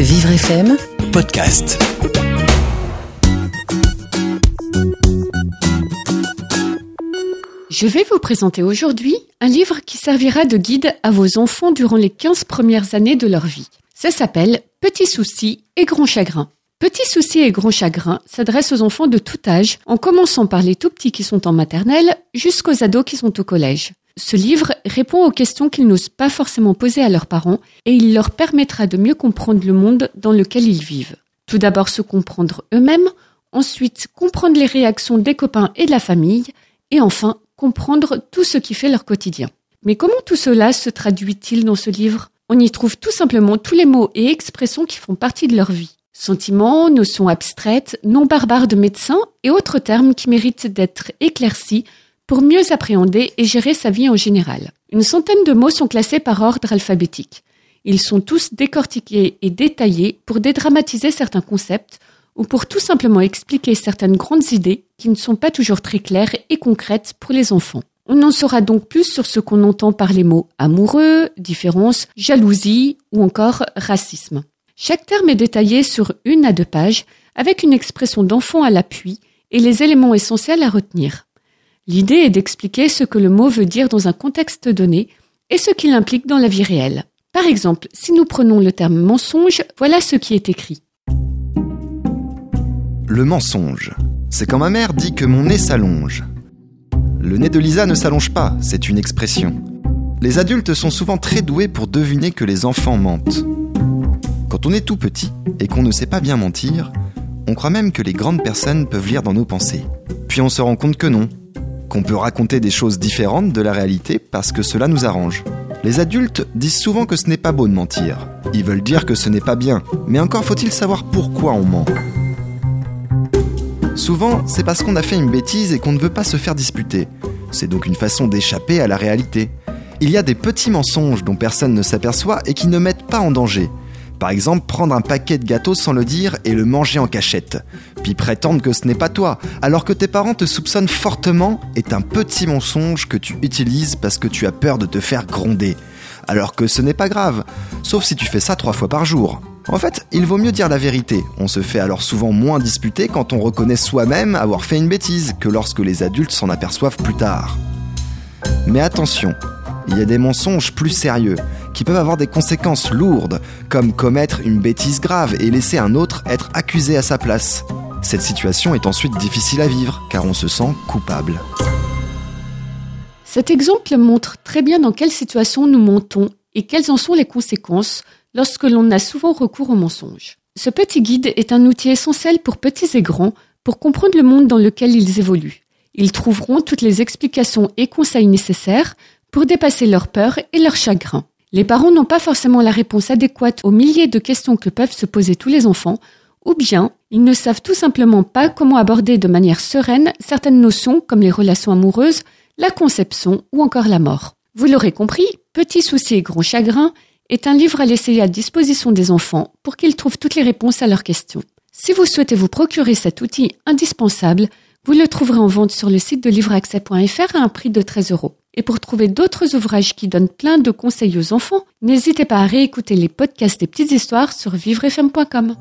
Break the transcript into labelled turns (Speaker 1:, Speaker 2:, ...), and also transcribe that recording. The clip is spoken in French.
Speaker 1: Vivre FM
Speaker 2: podcast.
Speaker 3: Je vais vous présenter aujourd'hui un livre qui servira de guide à vos enfants durant les 15 premières années de leur vie. Ça s'appelle Petits soucis et grands chagrins. Petits soucis et grands chagrins s'adresse aux enfants de tout âge, en commençant par les tout petits qui sont en maternelle jusqu'aux ados qui sont au collège. Ce livre répond aux questions qu'ils n'osent pas forcément poser à leurs parents et il leur permettra de mieux comprendre le monde dans lequel ils vivent. Tout d'abord se comprendre eux-mêmes, ensuite comprendre les réactions des copains et de la famille, et enfin comprendre tout ce qui fait leur quotidien. Mais comment tout cela se traduit-il dans ce livre? On y trouve tout simplement tous les mots et expressions qui font partie de leur vie. Sentiments, notions abstraites, noms barbares de médecins et autres termes qui méritent d'être éclaircis pour mieux appréhender et gérer sa vie en général. Une centaine de mots sont classés par ordre alphabétique. Ils sont tous décortiqués et détaillés pour dédramatiser certains concepts ou pour tout simplement expliquer certaines grandes idées qui ne sont pas toujours très claires et concrètes pour les enfants. On en saura donc plus sur ce qu'on entend par les mots amoureux, différence, jalousie ou encore racisme. Chaque terme est détaillé sur une à deux pages avec une expression d'enfant à l'appui et les éléments essentiels à retenir. L'idée est d'expliquer ce que le mot veut dire dans un contexte donné et ce qu'il implique dans la vie réelle. Par exemple, si nous prenons le terme mensonge, voilà ce qui est écrit.
Speaker 4: Le mensonge. C'est quand ma mère dit que mon nez s'allonge. Le nez de Lisa ne s'allonge pas, c'est une expression. Les adultes sont souvent très doués pour deviner que les enfants mentent. Quand on est tout petit et qu'on ne sait pas bien mentir, on croit même que les grandes personnes peuvent lire dans nos pensées. Puis on se rend compte que non, qu'on peut raconter des choses différentes de la réalité parce que cela nous arrange. Les adultes disent souvent que ce n'est pas beau de mentir. Ils veulent dire que ce n'est pas bien, mais encore faut-il savoir pourquoi on ment. Souvent, c'est parce qu'on a fait une bêtise et qu'on ne veut pas se faire disputer. C'est donc une façon d'échapper à la réalité. Il y a des petits mensonges dont personne ne s'aperçoit et qui ne mettent pas en danger. Par exemple, prendre un paquet de gâteaux sans le dire et le manger en cachette. Puis prétendre que ce n'est pas toi, alors que tes parents te soupçonnent fortement, est un petit mensonge que tu utilises parce que tu as peur de te faire gronder. Alors que ce n'est pas grave, sauf si tu fais ça trois fois par jour. En fait, il vaut mieux dire la vérité. On se fait alors souvent moins disputer quand on reconnaît soi-même avoir fait une bêtise que lorsque les adultes s'en aperçoivent plus tard. Mais attention, il y a des mensonges plus sérieux qui peuvent avoir des conséquences lourdes, comme commettre une bêtise grave et laisser un autre être accusé à sa place. Cette situation est ensuite difficile à vivre car on se sent coupable.
Speaker 3: Cet exemple montre très bien dans quelle situation nous mentons et quelles en sont les conséquences lorsque l'on a souvent recours au mensonge. Ce petit guide est un outil essentiel pour petits et grands pour comprendre le monde dans lequel ils évoluent. Ils trouveront toutes les explications et conseils nécessaires pour dépasser leurs peurs et leurs chagrins. Les parents n'ont pas forcément la réponse adéquate aux milliers de questions que peuvent se poser tous les enfants, ou bien ils ne savent tout simplement pas comment aborder de manière sereine certaines notions comme les relations amoureuses, la conception ou encore la mort. Vous l'aurez compris, Petits soucis et grands chagrins est un livre à laisser à disposition des enfants pour qu'ils trouvent toutes les réponses à leurs questions. Si vous souhaitez vous procurer cet outil indispensable, vous le trouverez en vente sur le site de livreaccès.fr à un prix de 13 euros. Et pour trouver d'autres ouvrages qui donnent plein de conseils aux enfants, n'hésitez pas à réécouter les podcasts des petites histoires sur vivrefm.com.